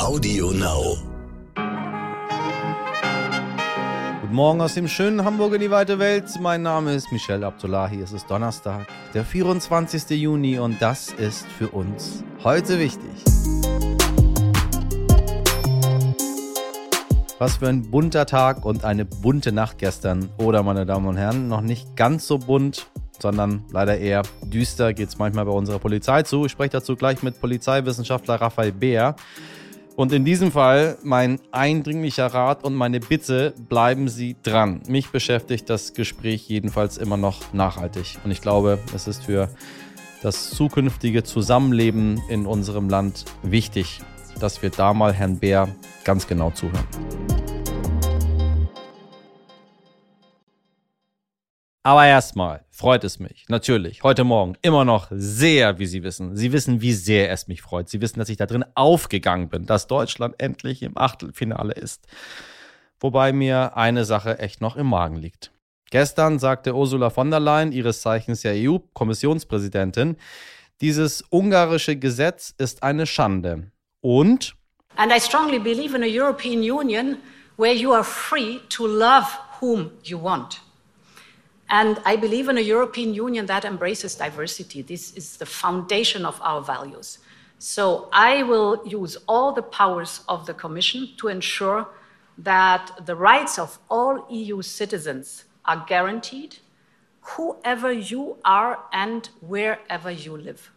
Audio Now. Guten Morgen aus dem schönen Hamburg in die weite Welt. Mein Name ist Michel Abdullahi. Es ist Donnerstag, der 24. Juni und das ist für uns heute wichtig. Was für ein bunter Tag und eine bunte Nacht gestern. Oder, meine Damen und Herren, noch nicht ganz so bunt, sondern leider eher düster geht es manchmal bei unserer Polizei zu. Ich spreche dazu gleich mit Polizeiwissenschaftler Raphael Beer. Und in diesem Fall mein eindringlicher Rat und meine Bitte, bleiben Sie dran. Mich beschäftigt das Gespräch jedenfalls immer noch nachhaltig. Und ich glaube, es ist für das zukünftige Zusammenleben in unserem Land wichtig, dass wir da mal Herrn Bär ganz genau zuhören. Aber erstmal freut es mich natürlich heute Morgen immer noch sehr, wie Sie wissen. Sie wissen, wie sehr es mich freut. Sie wissen, dass ich da drin aufgegangen bin, dass Deutschland endlich im Achtelfinale ist. Wobei mir eine Sache echt noch im Magen liegt. Gestern sagte Ursula von der Leyen, ihres Zeichens ja EU-Kommissionspräsidentin, dieses ungarische Gesetz ist eine Schande. Und And I strongly believe in a European Union where you are free to love whom you want. And I believe in a European Union that embraces diversity. This is the foundation of our values. So I will use all the powers of the Commission to ensure that the rights of all EU citizens are guaranteed, whoever you are and wherever you live.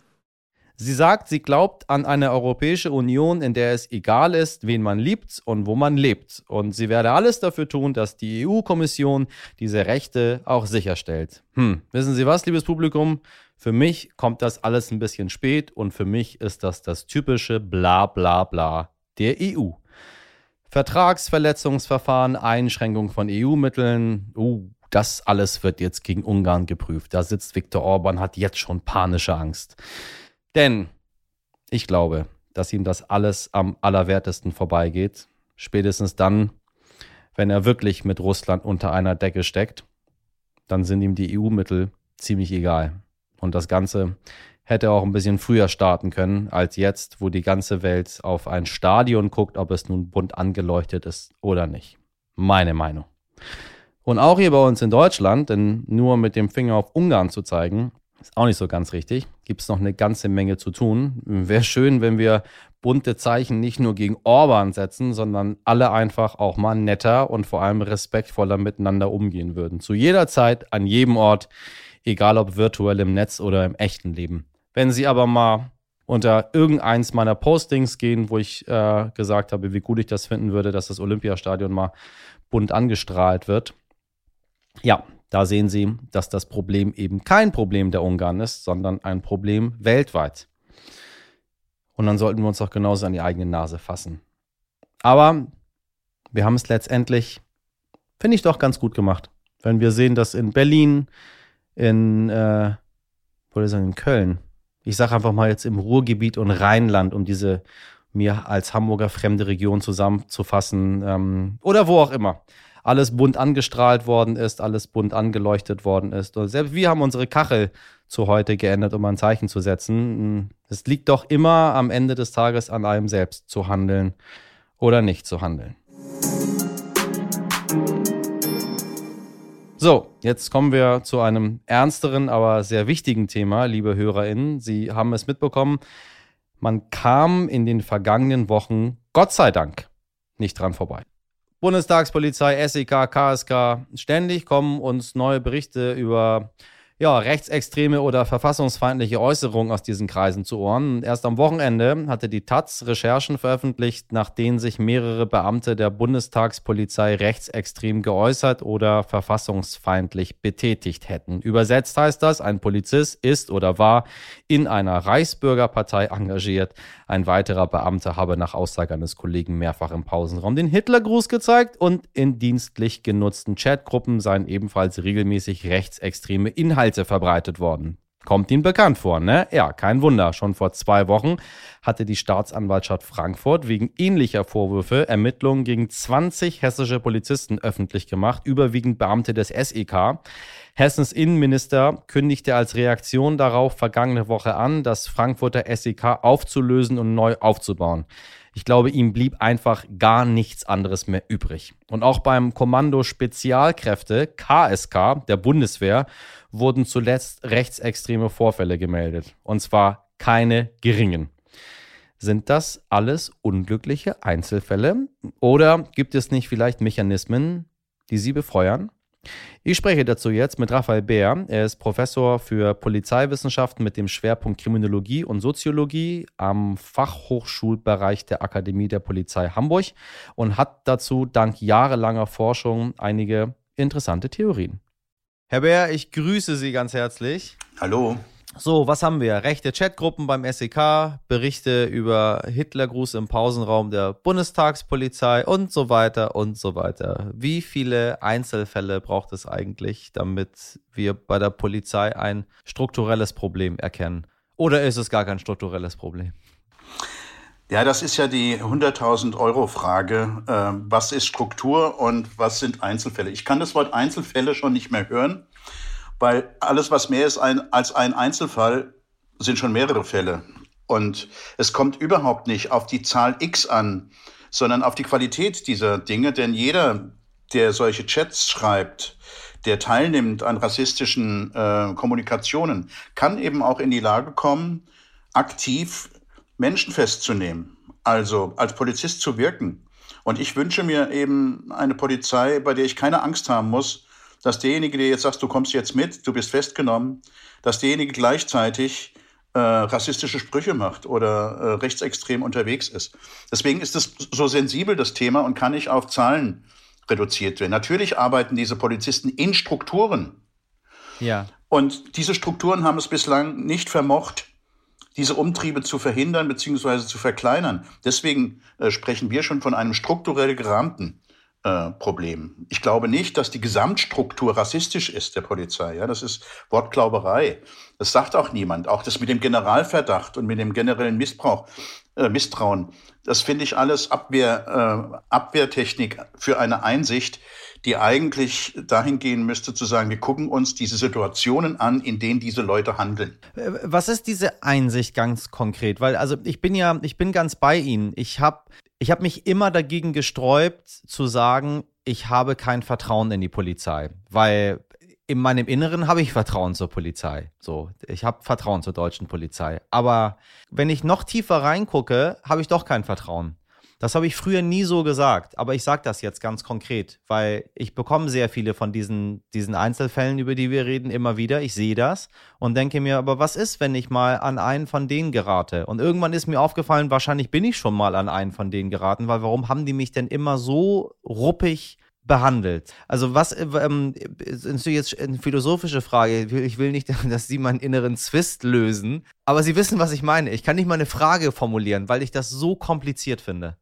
Sie sagt, sie glaubt an eine Europäische Union, in der es egal ist, wen man liebt und wo man lebt. Und sie werde alles dafür tun, dass die EU-Kommission diese Rechte auch sicherstellt. Hm, wissen Sie was, liebes Publikum? Für mich kommt das alles ein bisschen spät und für mich ist das das typische Bla bla bla der EU. Vertragsverletzungsverfahren, Einschränkung von EU-Mitteln, uh, das alles wird jetzt gegen Ungarn geprüft. Da sitzt Viktor Orban, hat jetzt schon panische Angst. Denn ich glaube, dass ihm das alles am allerwertesten vorbeigeht. Spätestens dann, wenn er wirklich mit Russland unter einer Decke steckt, dann sind ihm die EU-Mittel ziemlich egal. Und das Ganze hätte auch ein bisschen früher starten können als jetzt, wo die ganze Welt auf ein Stadion guckt, ob es nun bunt angeleuchtet ist oder nicht. Meine Meinung. Und auch hier bei uns in Deutschland, denn nur mit dem Finger auf Ungarn zu zeigen, ist auch nicht so ganz richtig. Gibt es noch eine ganze Menge zu tun. Wäre schön, wenn wir bunte Zeichen nicht nur gegen Orban setzen, sondern alle einfach auch mal netter und vor allem respektvoller miteinander umgehen würden. Zu jeder Zeit, an jedem Ort, egal ob virtuell im Netz oder im echten Leben. Wenn Sie aber mal unter irgendeins meiner Postings gehen, wo ich äh, gesagt habe, wie gut ich das finden würde, dass das Olympiastadion mal bunt angestrahlt wird. Ja, da sehen Sie, dass das Problem eben kein Problem der Ungarn ist, sondern ein Problem weltweit. Und dann sollten wir uns auch genauso an die eigene Nase fassen. Aber wir haben es letztendlich, finde ich doch ganz gut gemacht. Wenn wir sehen, dass in Berlin, in, äh, würde ich sagen, in Köln, ich sage einfach mal jetzt im Ruhrgebiet und Rheinland, um diese mir als Hamburger fremde Region zusammenzufassen, ähm, oder wo auch immer, alles bunt angestrahlt worden ist, alles bunt angeleuchtet worden ist. Und selbst wir haben unsere Kachel zu heute geändert, um ein Zeichen zu setzen. Es liegt doch immer am Ende des Tages an einem selbst zu handeln oder nicht zu handeln. So, jetzt kommen wir zu einem ernsteren, aber sehr wichtigen Thema, liebe HörerInnen. Sie haben es mitbekommen, man kam in den vergangenen Wochen, Gott sei Dank, nicht dran vorbei. Bundestagspolizei, SEK, KSK, ständig kommen uns neue Berichte über ja, rechtsextreme oder verfassungsfeindliche Äußerungen aus diesen Kreisen zu Ohren. Erst am Wochenende hatte die Taz Recherchen veröffentlicht, nach denen sich mehrere Beamte der Bundestagspolizei rechtsextrem geäußert oder verfassungsfeindlich betätigt hätten. Übersetzt heißt das, ein Polizist ist oder war in einer Reichsbürgerpartei engagiert. Ein weiterer Beamter habe nach Aussage eines Kollegen mehrfach im Pausenraum den Hitlergruß gezeigt und in dienstlich genutzten Chatgruppen seien ebenfalls regelmäßig rechtsextreme Inhalte verbreitet worden. Kommt Ihnen bekannt vor, ne? Ja, kein Wunder. Schon vor zwei Wochen hatte die Staatsanwaltschaft Frankfurt wegen ähnlicher Vorwürfe Ermittlungen gegen 20 hessische Polizisten öffentlich gemacht, überwiegend Beamte des SEK. Hessens Innenminister kündigte als Reaktion darauf vergangene Woche an, das Frankfurter SEK aufzulösen und neu aufzubauen. Ich glaube, ihm blieb einfach gar nichts anderes mehr übrig. Und auch beim Kommando Spezialkräfte KSK der Bundeswehr wurden zuletzt rechtsextreme Vorfälle gemeldet. Und zwar keine geringen. Sind das alles unglückliche Einzelfälle? Oder gibt es nicht vielleicht Mechanismen, die sie befeuern? Ich spreche dazu jetzt mit Raphael Bär. Er ist Professor für Polizeiwissenschaften mit dem Schwerpunkt Kriminologie und Soziologie am Fachhochschulbereich der Akademie der Polizei Hamburg und hat dazu dank jahrelanger Forschung einige interessante Theorien. Herr Bär, ich grüße Sie ganz herzlich. Hallo. So, was haben wir? Rechte Chatgruppen beim SEK, Berichte über Hitlergruß im Pausenraum der Bundestagspolizei und so weiter und so weiter. Wie viele Einzelfälle braucht es eigentlich, damit wir bei der Polizei ein strukturelles Problem erkennen? Oder ist es gar kein strukturelles Problem? Ja, das ist ja die 100.000 Euro Frage. Äh, was ist Struktur und was sind Einzelfälle? Ich kann das Wort Einzelfälle schon nicht mehr hören weil alles, was mehr ist ein, als ein Einzelfall, sind schon mehrere Fälle. Und es kommt überhaupt nicht auf die Zahl X an, sondern auf die Qualität dieser Dinge, denn jeder, der solche Chats schreibt, der teilnimmt an rassistischen äh, Kommunikationen, kann eben auch in die Lage kommen, aktiv Menschen festzunehmen, also als Polizist zu wirken. Und ich wünsche mir eben eine Polizei, bei der ich keine Angst haben muss, dass derjenige, der jetzt sagt, du kommst jetzt mit, du bist festgenommen, dass derjenige gleichzeitig äh, rassistische Sprüche macht oder äh, rechtsextrem unterwegs ist. Deswegen ist es so sensibel, das Thema, und kann nicht auf Zahlen reduziert werden. Natürlich arbeiten diese Polizisten in Strukturen. Ja. Und diese Strukturen haben es bislang nicht vermocht, diese Umtriebe zu verhindern bzw. zu verkleinern. Deswegen äh, sprechen wir schon von einem strukturell gerahmten äh, Problem. Ich glaube nicht, dass die Gesamtstruktur rassistisch ist der Polizei. Ja, das ist Wortglauberei. Das sagt auch niemand. Auch das mit dem Generalverdacht und mit dem generellen Missbrauch, äh, Misstrauen, das finde ich alles Abwehr, äh, Abwehrtechnik für eine Einsicht, die eigentlich dahin gehen müsste zu sagen, wir gucken uns diese Situationen an, in denen diese Leute handeln. Äh, was ist diese Einsicht ganz konkret? Weil also ich bin ja, ich bin ganz bei Ihnen. Ich habe ich habe mich immer dagegen gesträubt zu sagen, ich habe kein Vertrauen in die Polizei, weil in meinem Inneren habe ich Vertrauen zur Polizei. So, ich habe Vertrauen zur deutschen Polizei. Aber wenn ich noch tiefer reingucke, habe ich doch kein Vertrauen. Das habe ich früher nie so gesagt, aber ich sage das jetzt ganz konkret, weil ich bekomme sehr viele von diesen, diesen Einzelfällen, über die wir reden, immer wieder. Ich sehe das und denke mir, aber was ist, wenn ich mal an einen von denen gerate? Und irgendwann ist mir aufgefallen, wahrscheinlich bin ich schon mal an einen von denen geraten, weil warum haben die mich denn immer so ruppig behandelt. Also was ähm, ist jetzt eine philosophische Frage. Ich will nicht, dass Sie meinen inneren Zwist lösen, aber Sie wissen, was ich meine. Ich kann nicht mal eine Frage formulieren, weil ich das so kompliziert finde.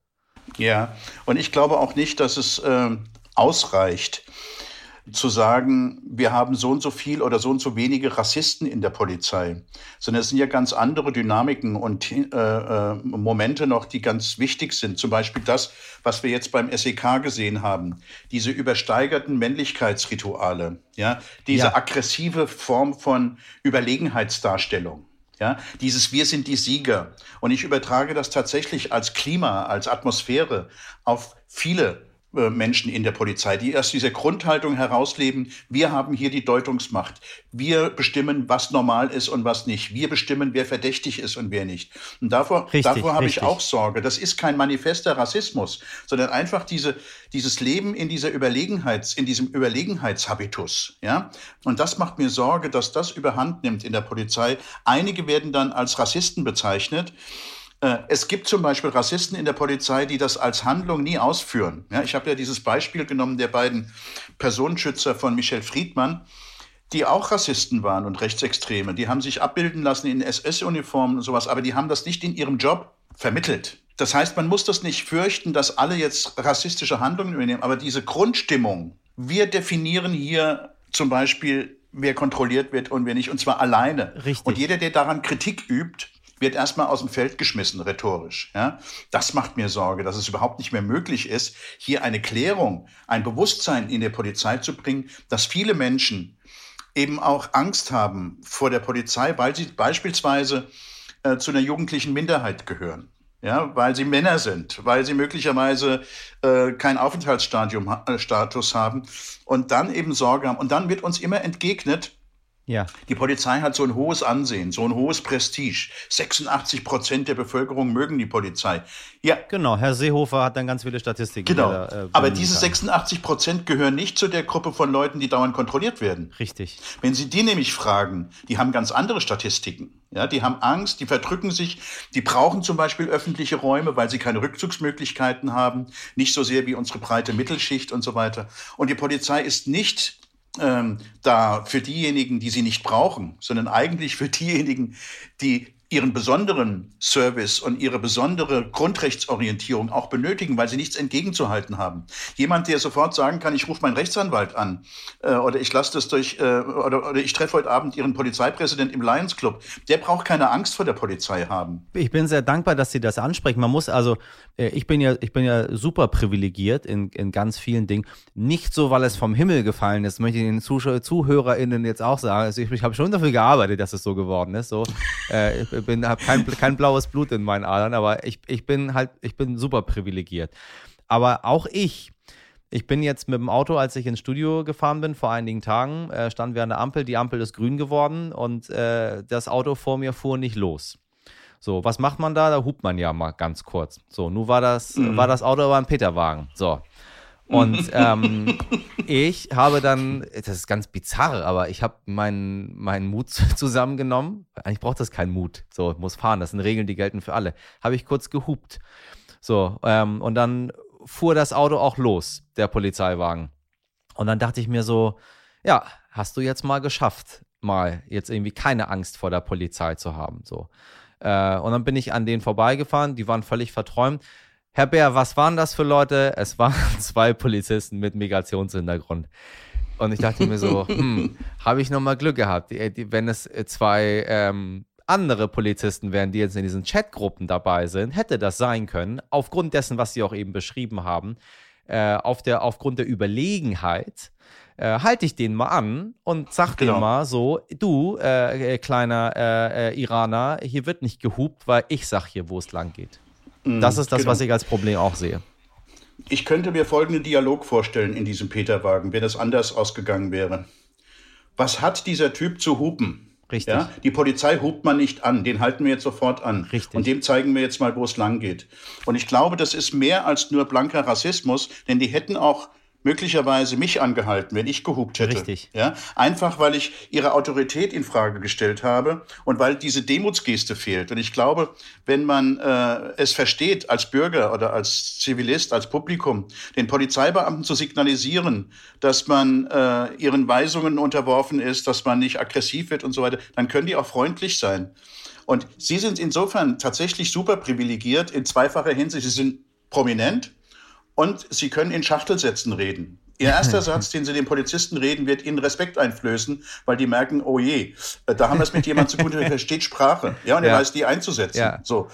Ja, und ich glaube auch nicht, dass es äh, ausreicht zu sagen, wir haben so und so viel oder so und so wenige Rassisten in der Polizei, sondern es sind ja ganz andere Dynamiken und äh, äh, Momente noch, die ganz wichtig sind. Zum Beispiel das, was wir jetzt beim SEK gesehen haben, diese übersteigerten Männlichkeitsrituale, ja, diese ja. aggressive Form von Überlegenheitsdarstellung. Ja, dieses Wir sind die Sieger. Und ich übertrage das tatsächlich als Klima, als Atmosphäre auf viele Menschen in der Polizei, die aus dieser Grundhaltung herausleben, wir haben hier die Deutungsmacht. Wir bestimmen, was normal ist und was nicht. Wir bestimmen, wer verdächtig ist und wer nicht. Und davor, richtig, davor habe ich auch Sorge. Das ist kein manifester Rassismus, sondern einfach diese, dieses Leben in dieser Überlegenheits, in diesem Überlegenheitshabitus. Ja? Und das macht mir Sorge, dass das überhand nimmt in der Polizei. Einige werden dann als Rassisten bezeichnet. Äh, es gibt zum Beispiel Rassisten in der Polizei, die das als Handlung nie ausführen. Ja, ich habe ja dieses Beispiel genommen der beiden Personenschützer von Michel Friedmann, die auch Rassisten waren und Rechtsextreme. Die haben sich abbilden lassen in SS-Uniformen und sowas, aber die haben das nicht in ihrem Job vermittelt. Das heißt, man muss das nicht fürchten, dass alle jetzt rassistische Handlungen übernehmen, aber diese Grundstimmung, wir definieren hier zum Beispiel wer kontrolliert wird und wer nicht, und zwar alleine. Richtig. Und jeder, der daran Kritik übt, wird erstmal aus dem Feld geschmissen, rhetorisch. Ja? Das macht mir Sorge, dass es überhaupt nicht mehr möglich ist, hier eine Klärung, ein Bewusstsein in der Polizei zu bringen, dass viele Menschen eben auch Angst haben vor der Polizei, weil sie beispielsweise äh, zu einer jugendlichen Minderheit gehören. Ja, weil sie Männer sind, weil sie möglicherweise äh, kein Aufenthaltsstatus haben und dann eben Sorge haben. Und dann wird uns immer entgegnet, ja. Die Polizei hat so ein hohes Ansehen, so ein hohes Prestige. 86 Prozent der Bevölkerung mögen die Polizei. Ja. Genau, Herr Seehofer hat dann ganz viele Statistiken. Genau. Da, äh, Aber diese 86 Prozent gehören nicht zu der Gruppe von Leuten, die dauernd kontrolliert werden. Richtig. Wenn Sie die nämlich fragen, die haben ganz andere Statistiken. Ja, die haben Angst, die verdrücken sich, die brauchen zum Beispiel öffentliche Räume, weil sie keine Rückzugsmöglichkeiten haben, nicht so sehr wie unsere breite Mittelschicht und so weiter. Und die Polizei ist nicht ähm, da für diejenigen, die sie nicht brauchen, sondern eigentlich für diejenigen, die ihren besonderen Service und ihre besondere Grundrechtsorientierung auch benötigen, weil sie nichts entgegenzuhalten haben. Jemand, der sofort sagen kann, ich rufe meinen Rechtsanwalt an äh, oder ich lasse das durch äh, oder, oder ich treffe heute Abend Ihren Polizeipräsident im Lions Club, der braucht keine Angst vor der Polizei haben. Ich bin sehr dankbar, dass Sie das ansprechen. Man muss also, äh, ich bin ja, ich bin ja super privilegiert in, in ganz vielen Dingen. Nicht so, weil es vom Himmel gefallen ist, möchte ich den Zuschauer, ZuhörerInnen jetzt auch sagen. Also ich, ich habe schon dafür gearbeitet, dass es so geworden ist. So, äh, bin, habe kein, kein blaues Blut in meinen Adern, aber ich, ich bin halt, ich bin super privilegiert. Aber auch ich, ich bin jetzt mit dem Auto, als ich ins Studio gefahren bin, vor einigen Tagen, äh, standen wir an der Ampel, die Ampel ist grün geworden und äh, das Auto vor mir fuhr nicht los. So, was macht man da? Da hupt man ja mal ganz kurz. So, nun war das, mhm. war das Auto aber ein Peterwagen. So. Und ähm, ich habe dann, das ist ganz bizarr, aber ich habe meinen, meinen Mut zusammengenommen. Eigentlich braucht das keinen Mut. So, muss fahren. Das sind Regeln, die gelten für alle. Habe ich kurz gehupt. So, ähm, und dann fuhr das Auto auch los, der Polizeiwagen. Und dann dachte ich mir so, ja, hast du jetzt mal geschafft, mal jetzt irgendwie keine Angst vor der Polizei zu haben. So. Äh, und dann bin ich an denen vorbeigefahren, die waren völlig verträumt. Herr Bär, was waren das für Leute? Es waren zwei Polizisten mit Migrationshintergrund. Und ich dachte mir so, hm, habe ich nochmal Glück gehabt. Die, die, wenn es zwei ähm, andere Polizisten wären, die jetzt in diesen Chatgruppen dabei sind, hätte das sein können, aufgrund dessen, was Sie auch eben beschrieben haben, äh, auf der, aufgrund der Überlegenheit, äh, halte ich den mal an und sag genau. dem mal so, du, äh, äh kleiner äh, äh, Iraner, hier wird nicht gehupt, weil ich sag hier, wo es lang geht. Mhm, das ist das, genau. was ich als Problem auch sehe. Ich könnte mir folgenden Dialog vorstellen in diesem Peterwagen, wenn es anders ausgegangen wäre. Was hat dieser Typ zu hupen? Richtig. Ja, die Polizei hupt man nicht an, den halten wir jetzt sofort an. Richtig. Und dem zeigen wir jetzt mal, wo es lang geht. Und ich glaube, das ist mehr als nur blanker Rassismus, denn die hätten auch möglicherweise mich angehalten, wenn ich gehupt hätte. Richtig. Ja, einfach weil ich ihre Autorität in Frage gestellt habe und weil diese Demutsgeste fehlt. Und ich glaube, wenn man äh, es versteht, als Bürger oder als Zivilist, als Publikum, den Polizeibeamten zu signalisieren, dass man äh, ihren Weisungen unterworfen ist, dass man nicht aggressiv wird und so weiter, dann können die auch freundlich sein. Und Sie sind insofern tatsächlich super privilegiert in zweifacher Hinsicht. Sie sind prominent, und Sie können in Schachtelsätzen reden. Ihr erster Satz, den Sie den Polizisten reden, wird Ihnen Respekt einflößen, weil die merken, oh je, äh, da haben wir es mit jemandem zu tun, der versteht Sprache. Ja, und er weiß, die einzusetzen. Ja. So.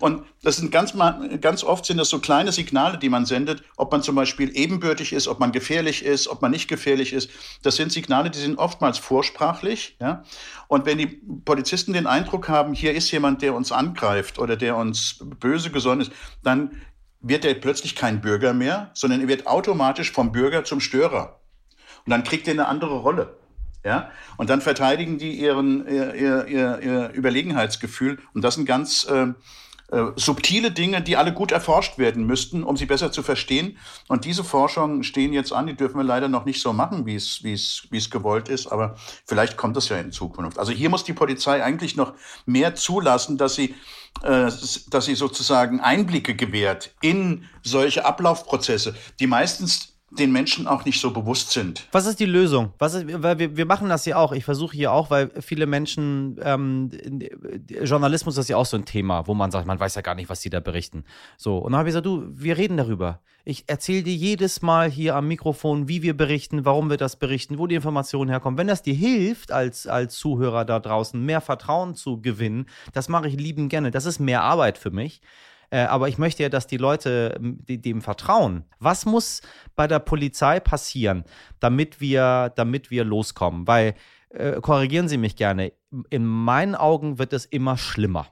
Und das sind ganz, ganz oft sind das so kleine Signale, die man sendet, ob man zum Beispiel ebenbürtig ist, ob man gefährlich ist, ob man nicht gefährlich ist. Das sind Signale, die sind oftmals vorsprachlich. Ja. Und wenn die Polizisten den Eindruck haben, hier ist jemand, der uns angreift oder der uns böse gesonnen ist, dann wird er plötzlich kein Bürger mehr, sondern er wird automatisch vom Bürger zum Störer. Und dann kriegt er eine andere Rolle. Ja? Und dann verteidigen die ihren, ihr, ihr, ihr Überlegenheitsgefühl. Und das sind ganz äh, äh, subtile Dinge, die alle gut erforscht werden müssten, um sie besser zu verstehen. Und diese Forschungen stehen jetzt an, die dürfen wir leider noch nicht so machen, wie es, wie es, wie es gewollt ist, aber vielleicht kommt das ja in Zukunft. Also hier muss die Polizei eigentlich noch mehr zulassen, dass sie, äh, dass sie sozusagen Einblicke gewährt in solche Ablaufprozesse, die meistens den Menschen auch nicht so bewusst sind. Was ist die Lösung? Was ist, weil wir, wir machen das ja auch. Ich versuche hier auch, weil viele Menschen, ähm, Journalismus ist ja auch so ein Thema, wo man sagt, man weiß ja gar nicht, was die da berichten. So, und dann habe ich gesagt, du, wir reden darüber. Ich erzähle dir jedes Mal hier am Mikrofon, wie wir berichten, warum wir das berichten, wo die Informationen herkommen. Wenn das dir hilft, als, als Zuhörer da draußen mehr Vertrauen zu gewinnen, das mache ich lieben gerne. Das ist mehr Arbeit für mich. Äh, aber ich möchte ja, dass die Leute die, dem vertrauen. Was muss bei der Polizei passieren, damit wir, damit wir loskommen? Weil, äh, korrigieren Sie mich gerne, in meinen Augen wird es immer schlimmer.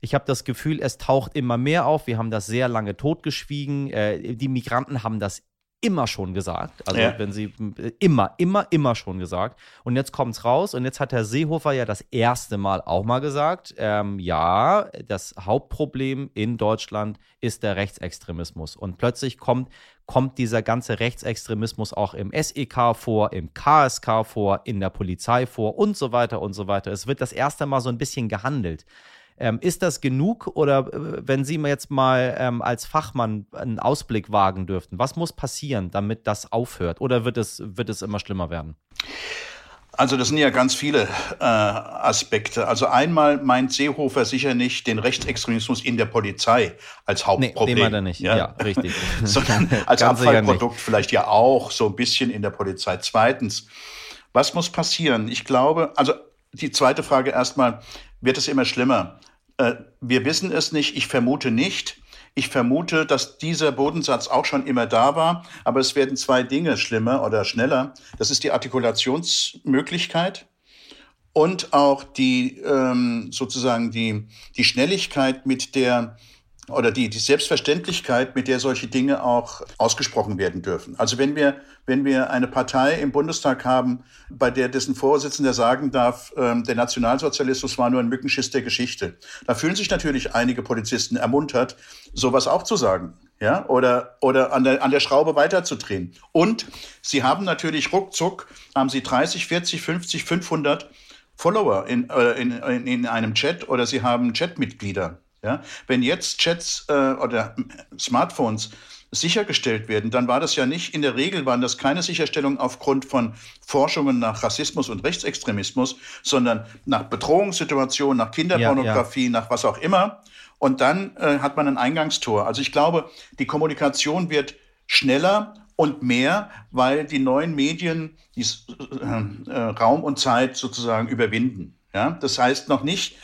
Ich habe das Gefühl, es taucht immer mehr auf. Wir haben das sehr lange totgeschwiegen. Äh, die Migranten haben das immer schon gesagt. Also ja. wenn sie immer, immer, immer schon gesagt. Und jetzt kommt es raus und jetzt hat Herr Seehofer ja das erste Mal auch mal gesagt, ähm, ja, das Hauptproblem in Deutschland ist der Rechtsextremismus. Und plötzlich kommt, kommt dieser ganze Rechtsextremismus auch im SEK vor, im KSK vor, in der Polizei vor und so weiter und so weiter. Es wird das erste Mal so ein bisschen gehandelt. Ähm, ist das genug oder äh, wenn Sie jetzt mal ähm, als Fachmann einen Ausblick wagen dürften, was muss passieren, damit das aufhört? Oder wird es, wird es immer schlimmer werden? Also das sind ja ganz viele äh, Aspekte. Also einmal meint Seehofer sicher nicht den Rechtsextremismus in der Polizei als Hauptproblem. Nee, er nicht. Ja, ja richtig. Sondern als Abfallprodukt vielleicht ja auch so ein bisschen in der Polizei. Zweitens, was muss passieren? Ich glaube, also die zweite Frage erstmal, wird es immer schlimmer? Äh, wir wissen es nicht, ich vermute nicht. Ich vermute, dass dieser Bodensatz auch schon immer da war, aber es werden zwei Dinge schlimmer oder schneller. Das ist die Artikulationsmöglichkeit und auch die ähm, sozusagen die, die Schnelligkeit, mit der oder die, die Selbstverständlichkeit, mit der solche Dinge auch ausgesprochen werden dürfen. Also wenn wir, wenn wir eine Partei im Bundestag haben, bei der dessen Vorsitzender sagen darf, ähm, der Nationalsozialismus war nur ein Mückenschiss der Geschichte, da fühlen sich natürlich einige Polizisten ermuntert, sowas auch zu sagen. Ja, oder, oder an der, an der Schraube weiterzudrehen. Und sie haben natürlich ruckzuck, haben sie 30, 40, 50, 500 Follower äh, in, in, in einem Chat oder sie haben Chatmitglieder. Ja? Wenn jetzt Chats äh, oder Smartphones sichergestellt werden, dann war das ja nicht, in der Regel waren das keine Sicherstellungen aufgrund von Forschungen nach Rassismus und Rechtsextremismus, sondern nach Bedrohungssituationen, nach Kinderpornografie, ja, ja. nach was auch immer. Und dann äh, hat man ein Eingangstor. Also ich glaube, die Kommunikation wird schneller und mehr, weil die neuen Medien die, äh, äh, Raum und Zeit sozusagen überwinden. Ja? Das heißt noch nicht,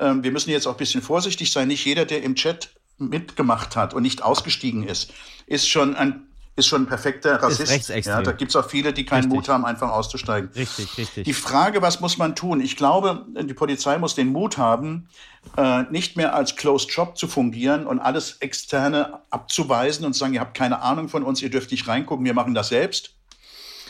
ähm, wir müssen jetzt auch ein bisschen vorsichtig sein. Nicht jeder, der im Chat mitgemacht hat und nicht ausgestiegen ist, ist schon ein ist schon ein perfekter Rassist. Ja, da gibt es auch viele, die keinen richtig. Mut haben, einfach auszusteigen. Richtig, richtig. Die Frage, was muss man tun? Ich glaube, die Polizei muss den Mut haben, äh, nicht mehr als Closed Shop zu fungieren und alles Externe abzuweisen und zu sagen, ihr habt keine Ahnung von uns, ihr dürft nicht reingucken, wir machen das selbst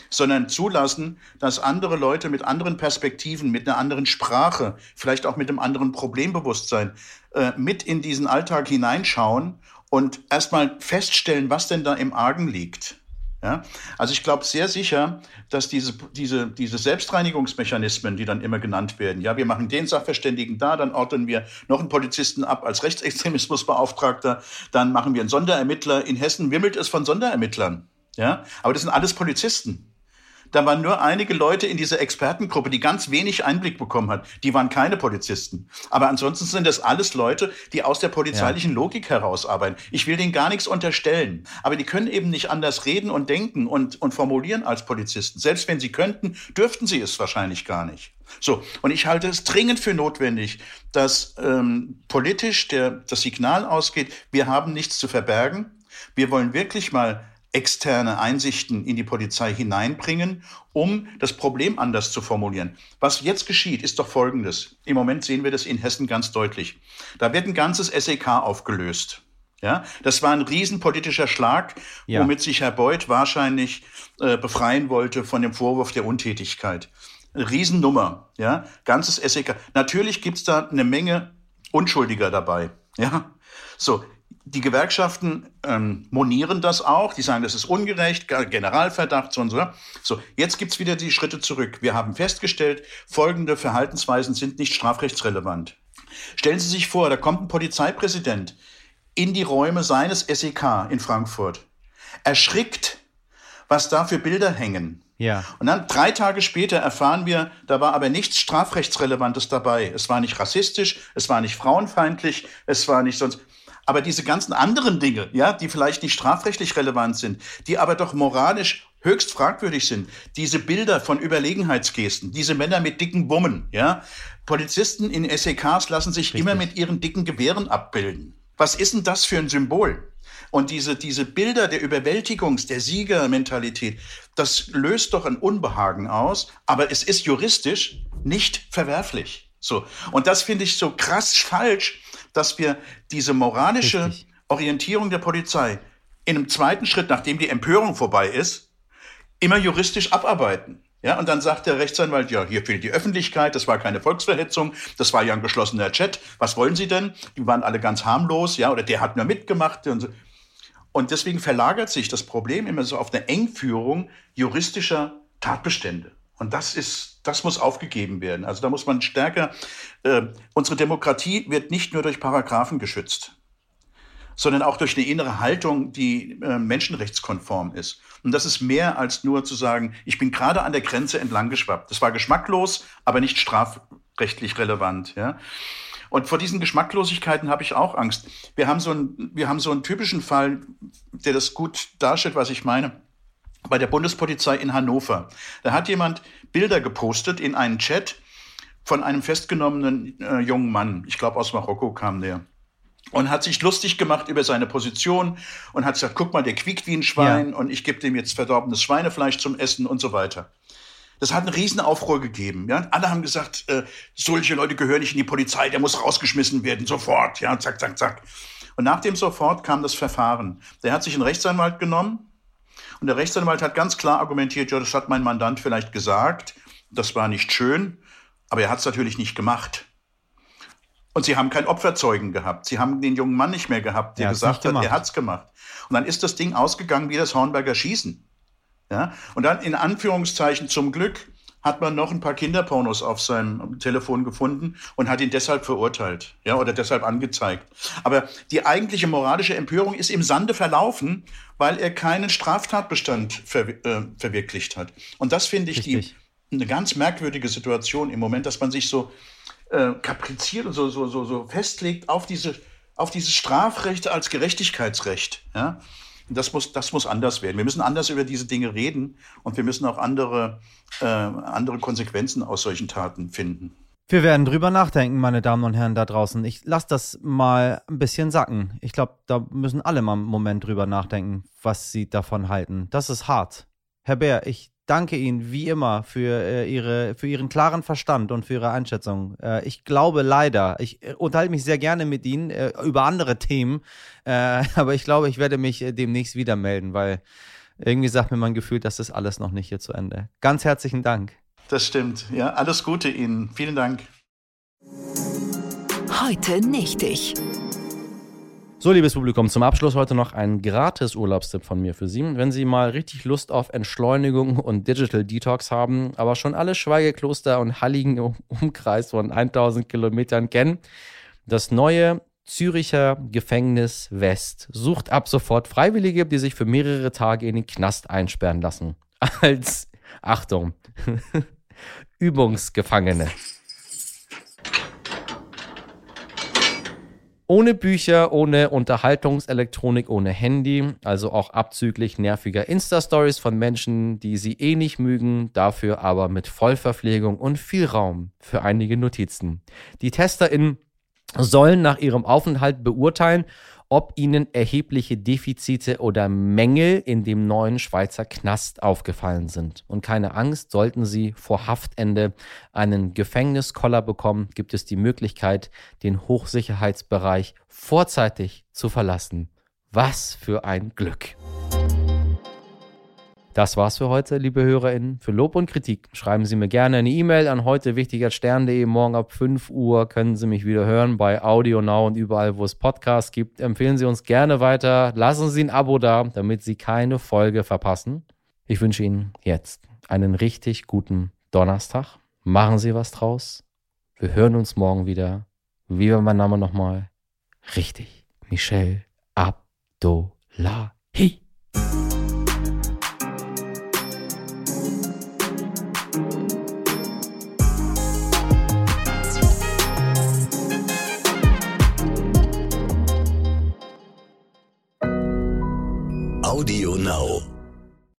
sondern zulassen, dass andere Leute mit anderen Perspektiven, mit einer anderen Sprache, vielleicht auch mit einem anderen Problembewusstsein äh, mit in diesen Alltag hineinschauen und erstmal feststellen, was denn da im Argen liegt. Ja? Also ich glaube sehr sicher, dass diese, diese, diese Selbstreinigungsmechanismen, die dann immer genannt werden, ja, wir machen den Sachverständigen da, dann ordnen wir noch einen Polizisten ab als Rechtsextremismusbeauftragter, dann machen wir einen Sonderermittler. In Hessen wimmelt es von Sonderermittlern. Ja? Aber das sind alles Polizisten. Da waren nur einige Leute in dieser Expertengruppe, die ganz wenig Einblick bekommen hat. Die waren keine Polizisten. Aber ansonsten sind das alles Leute, die aus der polizeilichen ja. Logik herausarbeiten. Ich will denen gar nichts unterstellen. Aber die können eben nicht anders reden und denken und, und formulieren als Polizisten. Selbst wenn sie könnten, dürften sie es wahrscheinlich gar nicht. So, und ich halte es dringend für notwendig, dass ähm, politisch der, das Signal ausgeht, wir haben nichts zu verbergen. Wir wollen wirklich mal externe Einsichten in die Polizei hineinbringen, um das Problem anders zu formulieren. Was jetzt geschieht, ist doch Folgendes. Im Moment sehen wir das in Hessen ganz deutlich. Da wird ein ganzes SEK aufgelöst. Ja, das war ein riesenpolitischer Schlag, ja. womit sich Herr Beuth wahrscheinlich äh, befreien wollte von dem Vorwurf der Untätigkeit. Eine Riesennummer, ja, ganzes SEK. Natürlich gibt's da eine Menge Unschuldiger dabei, ja. So, die Gewerkschaften ähm, monieren das auch. Die sagen, das ist ungerecht, Generalverdacht, so und so. So, jetzt gibt's wieder die Schritte zurück. Wir haben festgestellt, folgende Verhaltensweisen sind nicht strafrechtsrelevant. Stellen Sie sich vor, da kommt ein Polizeipräsident in die Räume seines SEK in Frankfurt, erschrickt, was da für Bilder hängen. Ja. Und dann drei Tage später erfahren wir, da war aber nichts Strafrechtsrelevantes dabei. Es war nicht rassistisch, es war nicht frauenfeindlich, es war nicht sonst. Aber diese ganzen anderen Dinge, ja, die vielleicht nicht strafrechtlich relevant sind, die aber doch moralisch höchst fragwürdig sind, diese Bilder von Überlegenheitsgesten, diese Männer mit dicken Bummen, ja, Polizisten in SEKs lassen sich Richtig. immer mit ihren dicken Gewehren abbilden. Was ist denn das für ein Symbol? Und diese, diese Bilder der Überwältigungs-, der Siegermentalität, das löst doch ein Unbehagen aus, aber es ist juristisch nicht verwerflich. So. Und das finde ich so krass falsch, dass wir diese moralische Richtig. Orientierung der Polizei in einem zweiten Schritt, nachdem die Empörung vorbei ist, immer juristisch abarbeiten. Ja, und dann sagt der Rechtsanwalt, ja, hier fehlt die Öffentlichkeit, das war keine Volksverhetzung, das war ja ein geschlossener Chat. Was wollen Sie denn? Die waren alle ganz harmlos, ja, oder der hat nur mitgemacht. Und, so. und deswegen verlagert sich das Problem immer so auf eine Engführung juristischer Tatbestände. Und das ist, das muss aufgegeben werden. Also da muss man stärker, äh, unsere Demokratie wird nicht nur durch Paragraphen geschützt sondern auch durch eine innere Haltung, die äh, menschenrechtskonform ist. Und das ist mehr als nur zu sagen, ich bin gerade an der Grenze entlang geschwappt. Das war geschmacklos, aber nicht strafrechtlich relevant. Ja? Und vor diesen Geschmacklosigkeiten habe ich auch Angst. Wir haben, so einen, wir haben so einen typischen Fall, der das gut darstellt, was ich meine. Bei der Bundespolizei in Hannover. Da hat jemand Bilder gepostet in einen Chat von einem festgenommenen äh, jungen Mann. Ich glaube, aus Marokko kam der und hat sich lustig gemacht über seine Position und hat gesagt, guck mal, der quiekt wie ein Schwein ja. und ich gebe dem jetzt verdorbenes Schweinefleisch zum Essen und so weiter. Das hat einen riesen Aufruhr gegeben. Ja? Alle haben gesagt, äh, solche Leute gehören nicht in die Polizei, der muss rausgeschmissen werden, sofort. Ja, zack, zack, zack. Und nach dem sofort kam das Verfahren. Der hat sich einen Rechtsanwalt genommen und der Rechtsanwalt hat ganz klar argumentiert, ja, das hat mein Mandant vielleicht gesagt, das war nicht schön, aber er hat es natürlich nicht gemacht. Und sie haben keinen Opferzeugen gehabt. Sie haben den jungen Mann nicht mehr gehabt, der ja, gesagt hat, er hat's gemacht. Und dann ist das Ding ausgegangen wie das Hornberger Schießen. Ja? Und dann in Anführungszeichen zum Glück hat man noch ein paar Kinderpornos auf seinem Telefon gefunden und hat ihn deshalb verurteilt, ja, oder deshalb angezeigt. Aber die eigentliche moralische Empörung ist im Sande verlaufen, weil er keinen Straftatbestand ver äh, verwirklicht hat. Und das finde ich die, eine ganz merkwürdige Situation im Moment, dass man sich so äh, kapriziert und so, so, so, so festlegt auf diese, auf dieses Strafrecht als Gerechtigkeitsrecht. Ja? Das muss, das muss anders werden. Wir müssen anders über diese Dinge reden und wir müssen auch andere, äh, andere Konsequenzen aus solchen Taten finden. Wir werden drüber nachdenken, meine Damen und Herren da draußen. Ich lasse das mal ein bisschen sacken. Ich glaube, da müssen alle mal einen Moment drüber nachdenken, was sie davon halten. Das ist hart. Herr Bär, ich danke Ihnen wie immer für, äh, ihre, für Ihren klaren Verstand und für Ihre Einschätzung. Äh, ich glaube leider, ich äh, unterhalte mich sehr gerne mit Ihnen äh, über andere Themen, äh, aber ich glaube, ich werde mich äh, demnächst wieder melden, weil irgendwie sagt mir mein Gefühl, das ist alles noch nicht hier zu Ende. Ganz herzlichen Dank. Das stimmt. Ja, alles Gute Ihnen. Vielen Dank. Heute nicht ich. So, liebes Publikum, zum Abschluss heute noch ein gratis Urlaubstipp von mir für Sie. Wenn Sie mal richtig Lust auf Entschleunigung und Digital Detox haben, aber schon alle Schweigekloster und Halligen im Umkreis von 1000 Kilometern kennen, das neue Züricher Gefängnis West sucht ab sofort Freiwillige, die sich für mehrere Tage in den Knast einsperren lassen. Als, Achtung, Übungsgefangene. Ohne Bücher, ohne Unterhaltungselektronik, ohne Handy, also auch abzüglich nerviger Insta-Stories von Menschen, die sie eh nicht mögen, dafür aber mit Vollverpflegung und viel Raum für einige Notizen. Die TesterInnen sollen nach ihrem Aufenthalt beurteilen, ob ihnen erhebliche Defizite oder Mängel in dem neuen Schweizer Knast aufgefallen sind. Und keine Angst, sollten Sie vor Haftende einen Gefängniskoller bekommen, gibt es die Möglichkeit, den Hochsicherheitsbereich vorzeitig zu verlassen. Was für ein Glück! Das war's für heute, liebe HörerInnen. Für Lob und Kritik schreiben Sie mir gerne eine E-Mail an heute wichtigerstern.de. Morgen ab 5 Uhr können Sie mich wieder hören bei Audio Now und überall, wo es Podcasts gibt. Empfehlen Sie uns gerne weiter. Lassen Sie ein Abo da, damit Sie keine Folge verpassen. Ich wünsche Ihnen jetzt einen richtig guten Donnerstag. Machen Sie was draus. Wir hören uns morgen wieder. Wie war mein Name nochmal? Richtig. Michel Abdullahi. Audio Now.